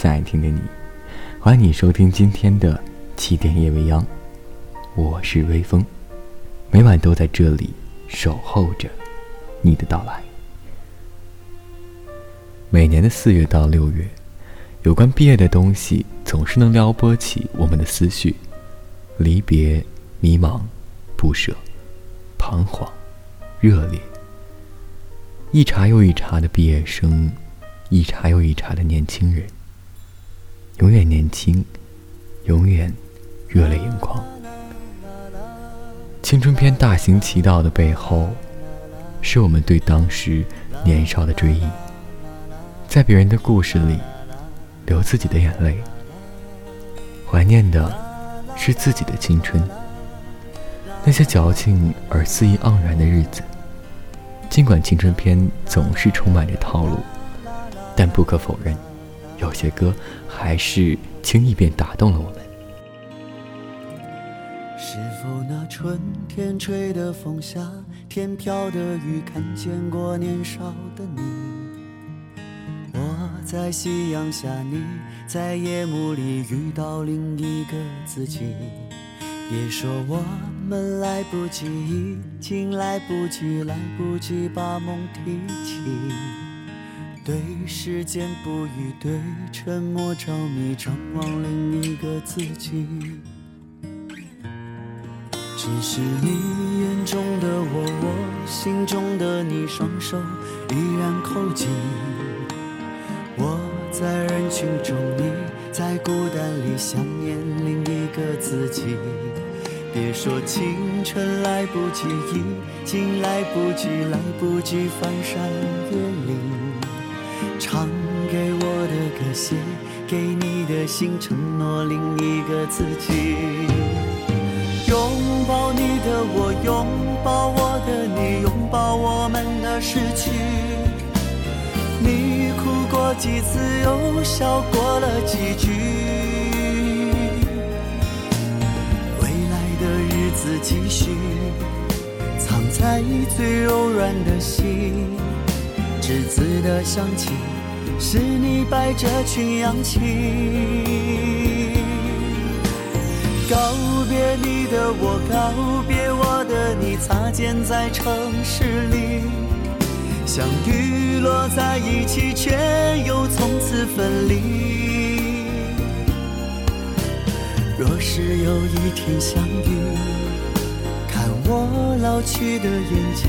在听的你，欢迎你收听今天的七点夜未央，我是微风，每晚都在这里守候着你的到来。每年的四月到六月，有关毕业的东西总是能撩拨起我们的思绪，离别、迷茫、不舍、彷徨、热烈。一茬又一茬的毕业生，一茬又一茬的年轻人，永远年轻，永远热泪盈眶。青春片大行其道的背后，是我们对当时年少的追忆，在别人的故事里流自己的眼泪，怀念的是自己的青春，那些矫情而肆意盎然的日子。尽管青春片总是充满着套路，但不可否认，有些歌还是轻易便打动了我们。是否那春天吹的风下，天飘的雨，看见过年少的你？我在夕阳下，你在夜幕里遇到另一个自己。别说我们来不及，已经来不及，来不及把梦提起。对时间不语，对沉默着迷，张望另一个自己。只是你眼中的我，我心中的你，双手依然扣紧。我在人群中，你在孤单里想念另一个自己。别说青春来不及，已经来不及，来不及翻山越岭。唱给我的歌，写给你的信，承诺另一个自己。拥抱你的我，拥抱我的你，拥抱我们的失去。你哭过几次，又笑过了几句。未来的日子继续藏在最柔软的心，栀子的香气是你摆着群氧气。告别你的我，告别我的你，擦肩在城市里，相遇落在一起，却又从此分离。若是有一天相遇。看我老去的眼睛，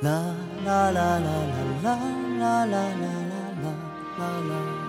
啦啦啦啦啦啦啦啦啦啦啦啦。